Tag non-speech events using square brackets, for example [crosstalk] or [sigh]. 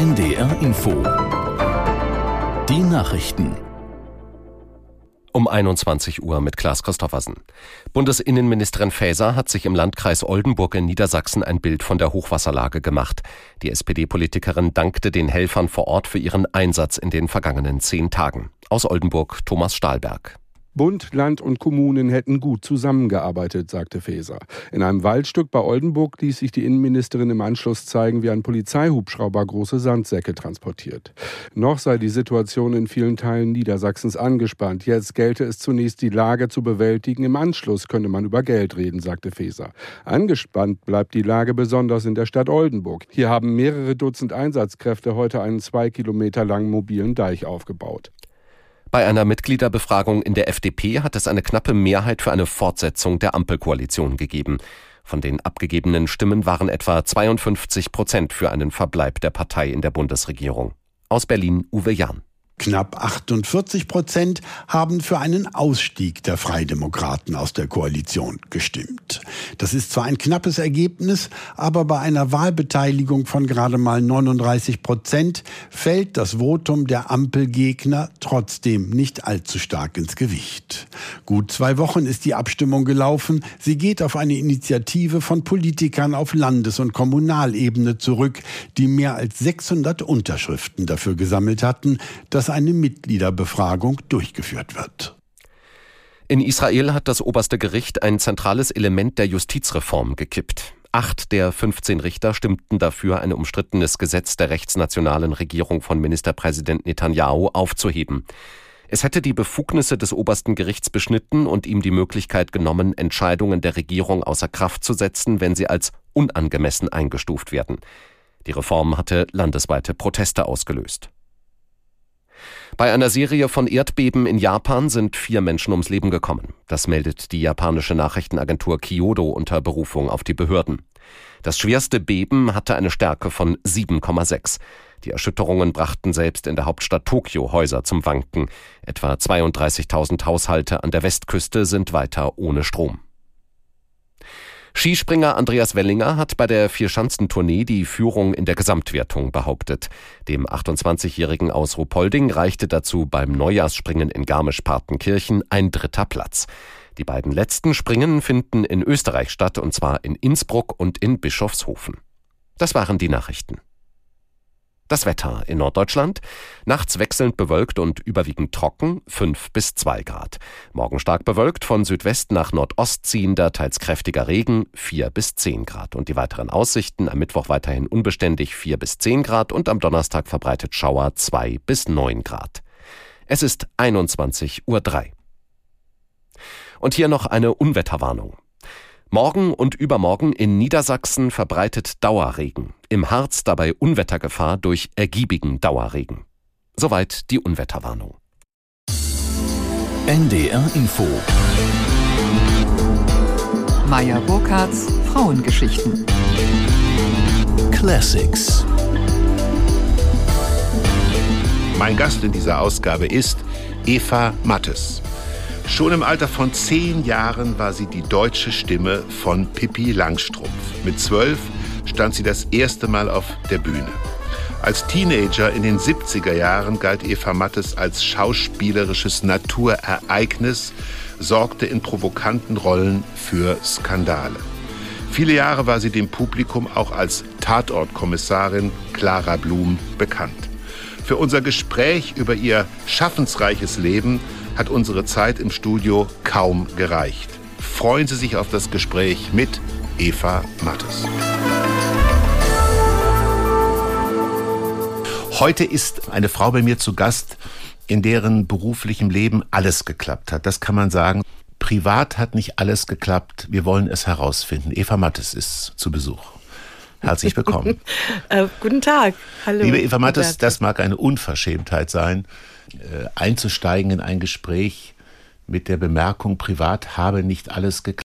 NDR Info. Die Nachrichten. Um 21 Uhr mit Klaas Christoffersen. Bundesinnenministerin Faeser hat sich im Landkreis Oldenburg in Niedersachsen ein Bild von der Hochwasserlage gemacht. Die SPD-Politikerin dankte den Helfern vor Ort für ihren Einsatz in den vergangenen zehn Tagen. Aus Oldenburg Thomas Stahlberg. Bund, Land und Kommunen hätten gut zusammengearbeitet, sagte Faeser. In einem Waldstück bei Oldenburg ließ sich die Innenministerin im Anschluss zeigen, wie ein Polizeihubschrauber große Sandsäcke transportiert. Noch sei die Situation in vielen Teilen Niedersachsens angespannt. Jetzt gelte es zunächst, die Lage zu bewältigen. Im Anschluss könne man über Geld reden, sagte Faeser. Angespannt bleibt die Lage besonders in der Stadt Oldenburg. Hier haben mehrere Dutzend Einsatzkräfte heute einen zwei Kilometer langen mobilen Deich aufgebaut. Bei einer Mitgliederbefragung in der FDP hat es eine knappe Mehrheit für eine Fortsetzung der Ampelkoalition gegeben. Von den abgegebenen Stimmen waren etwa 52 Prozent für einen Verbleib der Partei in der Bundesregierung. Aus Berlin Uwe Jahn. Knapp 48 Prozent haben für einen Ausstieg der Freidemokraten aus der Koalition gestimmt. Das ist zwar ein knappes Ergebnis, aber bei einer Wahlbeteiligung von gerade mal 39 Prozent fällt das Votum der Ampelgegner trotzdem nicht allzu stark ins Gewicht. Gut zwei Wochen ist die Abstimmung gelaufen. Sie geht auf eine Initiative von Politikern auf Landes- und Kommunalebene zurück, die mehr als 600 Unterschriften dafür gesammelt hatten, dass eine Mitgliederbefragung durchgeführt wird. In Israel hat das oberste Gericht ein zentrales Element der Justizreform gekippt. Acht der 15 Richter stimmten dafür, ein umstrittenes Gesetz der rechtsnationalen Regierung von Ministerpräsident Netanyahu aufzuheben. Es hätte die Befugnisse des obersten Gerichts beschnitten und ihm die Möglichkeit genommen, Entscheidungen der Regierung außer Kraft zu setzen, wenn sie als unangemessen eingestuft werden. Die Reform hatte landesweite Proteste ausgelöst. Bei einer Serie von Erdbeben in Japan sind vier Menschen ums Leben gekommen. Das meldet die japanische Nachrichtenagentur Kyodo unter Berufung auf die Behörden. Das schwerste Beben hatte eine Stärke von 7,6. Die Erschütterungen brachten selbst in der Hauptstadt Tokio Häuser zum Wanken. Etwa 32.000 Haushalte an der Westküste sind weiter ohne Strom. Skispringer Andreas Wellinger hat bei der Vierschanzentournee die Führung in der Gesamtwertung behauptet. Dem 28-Jährigen aus Ruhpolding reichte dazu beim Neujahrsspringen in Garmisch-Partenkirchen ein dritter Platz. Die beiden letzten Springen finden in Österreich statt, und zwar in Innsbruck und in Bischofshofen. Das waren die Nachrichten. Das Wetter in Norddeutschland. Nachts wechselnd bewölkt und überwiegend trocken, 5 bis 2 Grad. Morgen stark bewölkt, von Südwest nach Nordost ziehender, teils kräftiger Regen, 4 bis 10 Grad. Und die weiteren Aussichten am Mittwoch weiterhin unbeständig 4 bis 10 Grad und am Donnerstag verbreitet Schauer 2 bis 9 Grad. Es ist 21.03 Uhr. Und hier noch eine Unwetterwarnung. Morgen und übermorgen in Niedersachsen verbreitet Dauerregen. Im Harz dabei Unwettergefahr durch ergiebigen Dauerregen. Soweit die Unwetterwarnung. NDR Info. Meier Burkhardts Frauengeschichten. Classics. Mein Gast in dieser Ausgabe ist Eva Mattes. Schon im Alter von zehn Jahren war sie die deutsche Stimme von Pippi Langstrumpf. Mit zwölf stand sie das erste Mal auf der Bühne. Als Teenager in den 70er Jahren galt Eva Mattes als schauspielerisches Naturereignis, sorgte in provokanten Rollen für Skandale. Viele Jahre war sie dem Publikum auch als Tatortkommissarin Clara Blum bekannt. Für unser Gespräch über ihr schaffensreiches Leben hat unsere Zeit im Studio kaum gereicht. Freuen Sie sich auf das Gespräch mit Eva Mattes. Heute ist eine Frau bei mir zu Gast, in deren beruflichem Leben alles geklappt hat. Das kann man sagen. Privat hat nicht alles geklappt. Wir wollen es herausfinden. Eva Mattes ist zu Besuch. Herzlich willkommen. [laughs] äh, guten Tag. Hallo. Liebe Eva Mattes, das mag eine Unverschämtheit sein. Äh, einzusteigen in ein Gespräch mit der Bemerkung, privat habe nicht alles geklappt.